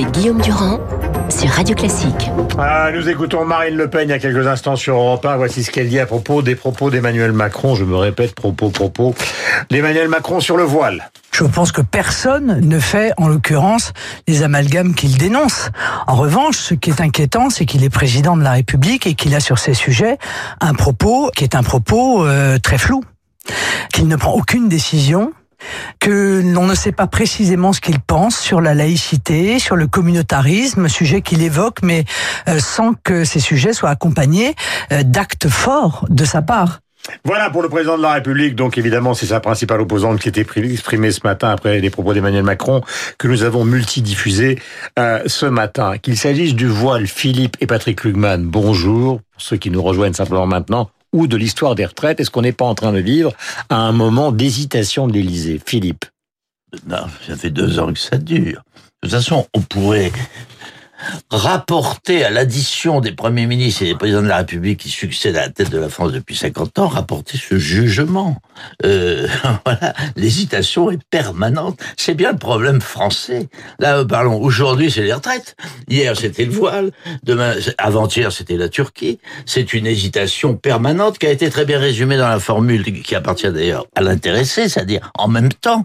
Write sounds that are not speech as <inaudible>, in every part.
avec Guillaume Durand sur Radio Classique. Ah, nous écoutons Marine Le Pen il y a quelques instants sur Europe 1. Voici ce qu'elle dit à propos des propos d'Emmanuel Macron. Je me répète, propos, propos d'Emmanuel Macron sur le voile. Je pense que personne ne fait, en l'occurrence, les amalgames qu'il dénonce. En revanche, ce qui est inquiétant, c'est qu'il est président de la République et qu'il a sur ces sujets un propos qui est un propos euh, très flou, qu'il ne prend aucune décision que l'on ne sait pas précisément ce qu'il pense sur la laïcité, sur le communautarisme, sujet qu'il évoque, mais euh, sans que ces sujets soient accompagnés euh, d'actes forts de sa part. Voilà pour le président de la République. Donc évidemment, c'est sa principale opposante qui était exprimée ce matin après les propos d'Emmanuel Macron que nous avons multidiffusé euh, ce matin. Qu'il s'agisse du voile, Philippe et Patrick Lugman, bonjour. Pour ceux qui nous rejoignent simplement maintenant, ou de l'histoire des retraites Est-ce qu'on n'est pas en train de vivre à un moment d'hésitation de l'Élysée Philippe? Non, ça fait deux ans que ça dure. De toute façon, on pourrait rapporter à l'addition des premiers ministres et des présidents de la République qui succèdent à la tête de la France depuis 50 ans, rapporter ce jugement. Euh, <laughs> voilà, l'hésitation est permanente. C'est bien le problème français. Là, parlons, aujourd'hui, c'est les retraites. Hier, c'était le voile. Demain, avant-hier, c'était la Turquie. C'est une hésitation permanente qui a été très bien résumée dans la formule qui appartient d'ailleurs à l'intéressé, c'est-à-dire en même temps,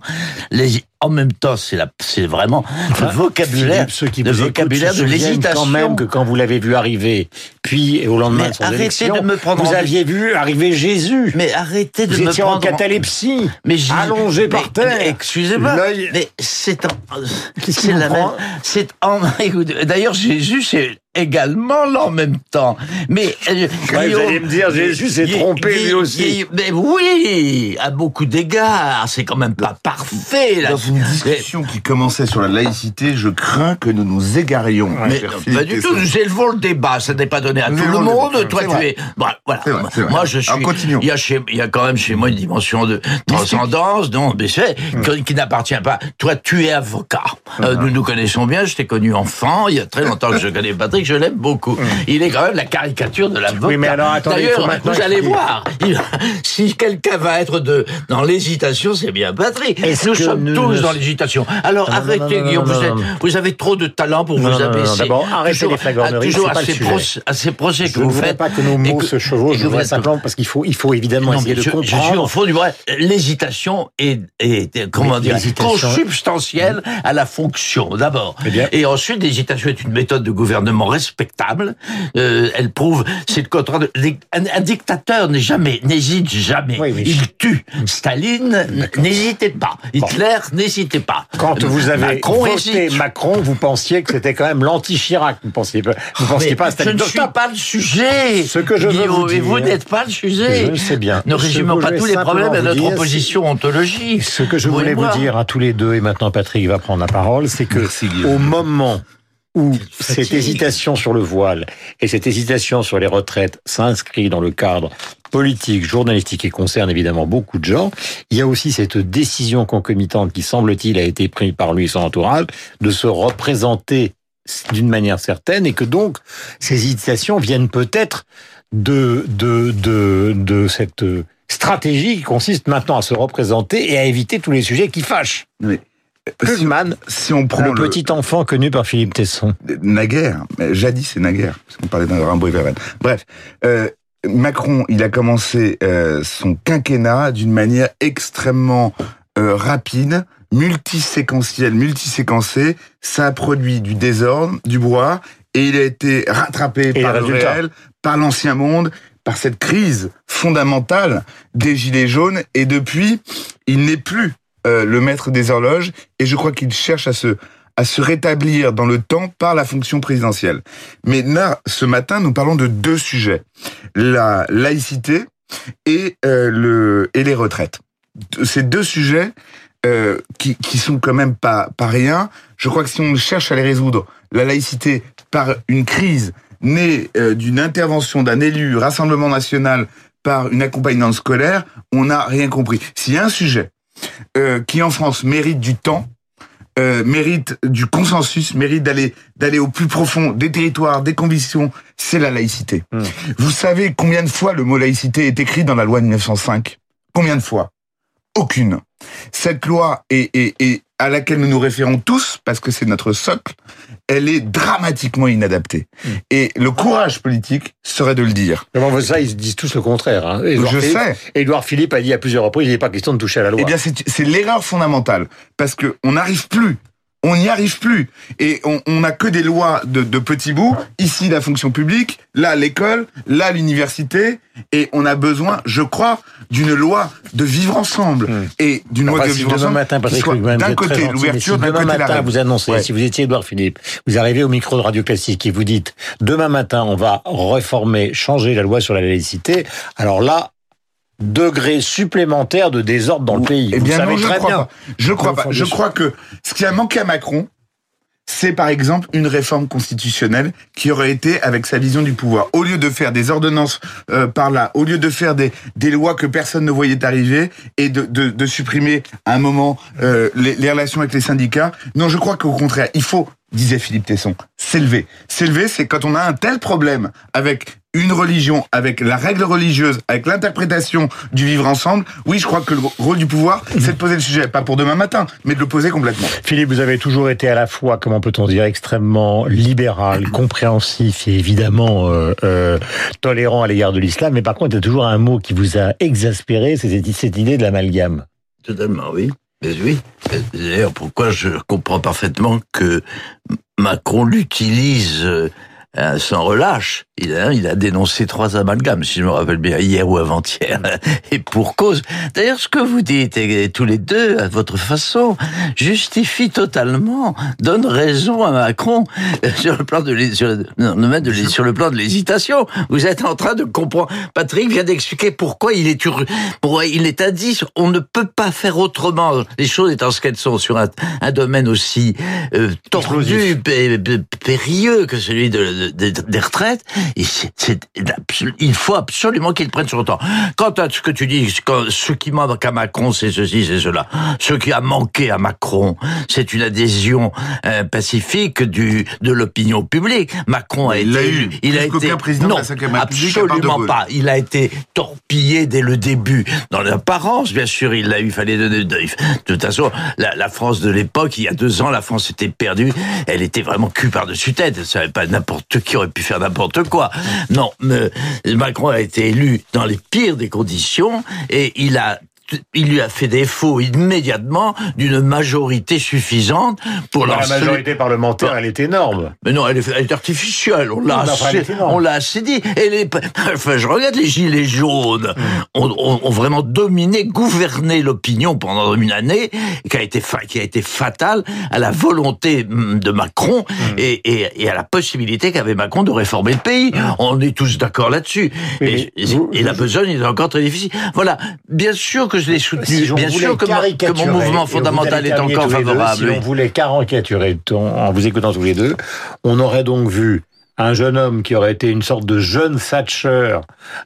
les, en même temps, c'est la, c'est vraiment le vocabulaire, qui le vocabulaire de l'hésitation. Quand même que quand vous l'avez vu arriver, puis au lendemain de son arrêtez de me prendre vous aviez vu arriver Jésus. Mais arrêtez de vous me étiez prendre en catalepsie, mais allongé par terre. Excusez-moi, mais c'est en, c'est la même, c'est en, <laughs> d'ailleurs Jésus c'est également là en même temps. Mais euh, vous allez me dire Jésus s'est trompé lui aussi. mais oui, à beaucoup d'égards, c'est quand même pas parfait. Là. Dans une discussion qui commençait sur la laïcité, je crains que nous nous égarions. mais pas du tout. Nous élevons le débat. Ça n'est pas donné à tout le monde. Toi, tu es. Voilà. moi, je suis. Il y a chez, il y a quand même chez moi une dimension de transcendance, non, mais c'est hum. qui n'appartient pas. Toi, tu es avocat. Euh, nous nous connaissons bien. Je t'ai connu enfant. Il y a très longtemps que je connais Patrick je l'aime beaucoup. Il est quand même la caricature de l'avocat. Oui, mais alors attendez, D'ailleurs, vous allez voir, si quelqu'un va être de, dans l'hésitation, c'est bien Patrick. Nous sommes tous dans l'hésitation. Alors arrêtez, Guillaume, vous, avez trop de talent pour vous abaisser. D'abord, arrêtez les flagorneries, toujours à, ces procès, à ces procès que vous faites. Je ne pas que nos mots se chevauchent, je voudrais simplement, parce qu'il faut, il faut évidemment essayer de comprendre. Je suis au fond du vrai. L'hésitation est, est, comment dire, consubstantielle à la fonction, d'abord. Eh Et ensuite, l'hésitation est une méthode de gouvernement respectable. Euh, elle prouve, c'est le contraire de, un, dictateur n'est jamais, n'hésite jamais. Oui, oui. Il tue. Staline, n'hésitez pas. Hitler, n'hésitez pas. Quand vous avez Macron voté hésite. Macron, vous pensiez que c'était quand même l'anti-Chirac. Vous pensiez pas, vous pensiez Mais pas à je Staline. ne Donc, suis pas le sujet. Ce que je veux vous Et dire- vous n'êtes pas le sujet. Je sais bien. Ne résumons pas je tous les problèmes à notre dire, opposition ontologique. Ce que je Vous voulais et vous dire à tous les deux, et maintenant Patrick va prendre la parole, c'est que Merci, au moment où cette hésitation sur le voile et cette hésitation sur les retraites s'inscrit dans le cadre politique, journalistique et concerne évidemment beaucoup de gens, il y a aussi cette décision concomitante qui semble-t-il a été prise par lui et son entourage de se représenter d'une manière certaine et que donc ces hésitations viennent peut-être de, de, de, de cette stratégie qui consiste maintenant à se représenter et à éviter tous les sujets qui fâchent. Mais, Klugman, si on prend le le, petit enfant connu par Philippe Tesson. naguère, jadis c'est naguère, parce qu'on parlait d'un Rimbaud et Verlaine. Bref, euh, Macron, il a commencé euh, son quinquennat d'une manière extrêmement euh, rapide, multiséquentielle, multiséquencée. Ça a produit du désordre, du brouhaha, et il a été rattrapé Et par le réel, par l'ancien monde, par cette crise fondamentale des gilets jaunes. Et depuis, il n'est plus euh, le maître des horloges, et je crois qu'il cherche à se à se rétablir dans le temps par la fonction présidentielle. Mais là, ce matin, nous parlons de deux sujets la laïcité et euh, le et les retraites. Ces deux sujets euh, qui qui sont quand même pas pas rien. Je crois que si on cherche à les résoudre, la laïcité par une crise née euh, d'une intervention d'un élu Rassemblement national par une accompagnante scolaire, on n'a rien compris. S'il y a un sujet euh, qui en France mérite du temps, euh, mérite du consensus, mérite d'aller d'aller au plus profond des territoires, des convictions, c'est la laïcité. Hmm. Vous savez combien de fois le mot laïcité est écrit dans la loi de 1905 Combien de fois? Aucune. Cette loi est, est, est à laquelle nous nous référons tous, parce que c'est notre socle, elle est dramatiquement inadaptée. Mm. Et le courage politique serait de le dire. Mais bon, ça, ils disent tous le contraire. Hein. Édouard Je Philippe, sais. Édouard Philippe a dit à plusieurs reprises, il n'est pas question de toucher à la loi. Eh bien, c'est c'est l'erreur fondamentale. Parce que on n'arrive plus. On n'y arrive plus. Et on n'a que des lois de, de petits bouts. Ici, la fonction publique. Là, l'école. Là, l'université. Et on a besoin, je crois, d'une loi de vivre ensemble. Hmm. Et d'une loi Enfin, de si vivre demain ensemble. matin, D'un côté, l'ouverture, si d'un demain côté, matin, vous annoncez, Ouais. si vous étiez Édouard Philippe, vous arrivez au micro de Radio Classique et vous dites, demain matin, on va réformer, changer la loi sur la laïcité. Alors là, degré supplémentaire de désordre dans le pays. Eh Vous bien savez je très crois bien. pas. Je crois pas. Je crois que ce qui a manqué à Macron, c'est par exemple une réforme constitutionnelle qui aurait été avec sa vision du pouvoir. Au lieu de faire des ordonnances euh, par là, au lieu de faire des, des lois que personne ne voyait arriver et de, de, de supprimer à un moment euh, les, les relations avec les syndicats, non, je crois qu'au contraire, il faut, disait Philippe Tesson, s'élever. S'élever, c'est quand on a un tel problème avec une religion, avec la règle religieuse, avec l'interprétation du vivre ensemble, oui, je crois que le rôle du pouvoir, c'est de poser le sujet, pas pour demain matin, mais de le poser complètement. Philippe, vous avez toujours été à la fois, comment peut-on dire, extrêmement libéral, <clears throat> compréhensif et évidemment euh, euh, tolérant à l'égard de l'islam, mais par contre, il y a toujours un mot qui vous a exaspéré, c'est cette, cette idée de l'amalgame. Totalement, oui. Mais oui. D'ailleurs, pourquoi je comprends parfaitement que Macron l'utilise euh, sans relâche. Il a, il a dénoncé trois amalgames, si je me rappelle bien, hier ou avant-hier, <laughs> et pour cause. D'ailleurs, ce que vous dites, et tous les deux, à votre façon, justifie totalement, donne raison à Macron euh, sur le plan de, sur, le- plan l'hésitation. Vous êtes en train de comprendre. Patrick vient d'expliquer pourquoi il est ur- pourquoi il est indice. On ne peut pas faire autrement. Les choses étant ce qu'elles sont sur un, un domaine aussi euh, tordu, pé- pé- périlleux que celui de, de- de- des retraites. Et il faut absolument qu'il prenne son temps. Quant à ce que tu dis, ce qui manque à Macron, c'est ceci, c'est cela. Ce qui a manqué à Macron, c'est une adhésion euh, pacifique du de l'opinion publique. Macron a Il été, eu, il a été, président de non, De absolument pas. Il a été torpillé dès le début. Dans l'apparence, bien sûr, il l'a eu. Il fallait donner. De, toute façon, la, la France de l'époque, il y a deux ans, la France était perdue. Elle était vraiment cul par-dessus tête. Elle savait pas n'importe qui aurait pu faire n'importe quoi. Non, Macron a été élu dans les pires des conditions et il a il lui a fait défaut immédiatement d'une majorité suffisante pour La lancer- majorité parlementaire, elle est énorme. mais non, elle est, elle est artificielle. On l'a assez, on l'a assez dit. Et les, <laughs> enfin, je regarde les gilets jaunes, Mm. ont, ont- ont vraiment dominé, gouverné l'opinion pendant une année, qui a été qui a été fatale à la volonté mm, de Macron Mm. et, et, et à la possibilité qu'avait Macron de réformer le pays. On est tous d'accord là-dessus. Et la besogne est encore très difficile. Voilà. Bien sûr que je l'ai soutenu. Si bien sûr que, mon mouvement fondamental est encore deux, favorable. si oui. on voulait caricaturer en vous écoutant tous les deux, on aurait donc vu un jeune homme qui aurait été une sorte de jeune Thatcher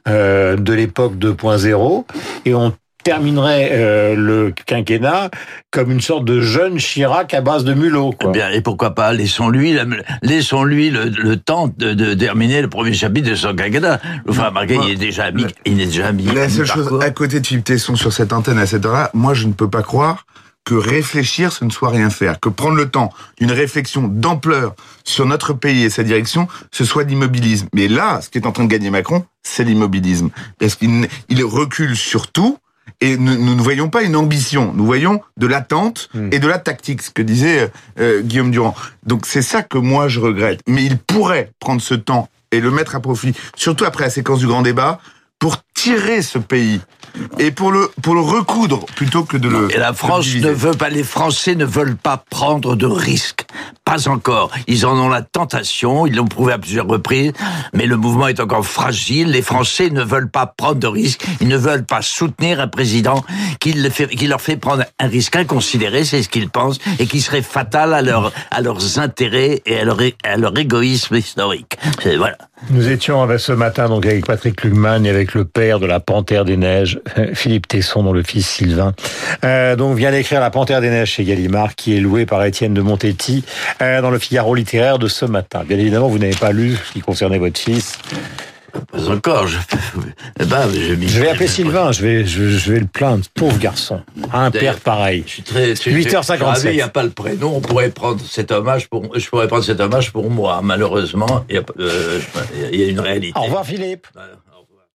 euh, de l'époque 2.0 et on terminerait euh, le quinquennat comme une sorte de jeune Chirac à base de mulot. Eh bien, et pourquoi pas, laissons-lui, la- laissons-lui le, le temps de, de terminer le premier chapitre de son quinquennat. Enfin, remarquez, moi, il est déjà mis, il est déjà mis. La seule chose, à côté de Philippe Tesson sur cette antenne à cette heure-là, moi je ne peux pas croire que réfléchir, ce ne soit rien faire. Que prendre le temps d'une réflexion d'ampleur sur notre pays et sa direction, ce soit de l'immobilisme. Mais là, ce qui est en train de gagner Macron, c'est l'immobilisme. Parce qu'il recule sur tout. Et nous, nous ne voyons pas une ambition, nous voyons de l'attente Hmm. et de la tactique, ce que disait euh, Guillaume Durand. Donc c'est ça que moi je regrette. Mais il pourrait prendre ce temps et le mettre à profit, surtout après la séquence du grand débat, pour tirer ce pays et pour le pour le recoudre plutôt que de le. Et la France ne veut pas, les Français ne veulent pas prendre de risques. Pas encore. Ils en ont la tentation, ils l'ont prouvé à plusieurs reprises, mais le mouvement est encore fragile. Les Français ne veulent pas prendre de risques. Ils ne veulent pas soutenir un président qui, le fait- qui leur fait prendre un risque inconsidéré, c'est ce qu'ils pensent, et qui serait fatal à, leur, à leurs intérêts et à leur, à leur égoïsme historique. Voilà. Nous étions avec ce matin donc avec Patrick Lugman et avec le père de la Panthère des Neiges, <laughs> Philippe Tesson, dont le fils Sylvain, euh, donc vient d'écrire La Panthère des Neiges chez Gallimard, qui est loué par Étienne de Montetti dans le Figaro littéraire de ce matin. Bien évidemment, vous n'avez pas lu ce qui concernait votre fils. Pas encore. Je, eh ben, je, m'y- Je vais appeler Sylvain, je vais, je, je vais le plaindre. Pauvre garçon. Un père pareil. Je suis très. je suis- 8h57. je suis ravi, Il n'y a pas le prénom. On pourrait prendre cet hommage pour. Je pourrais prendre cet hommage pour moi. Malheureusement, il y a, euh, il y a une réalité. Au revoir Philippe.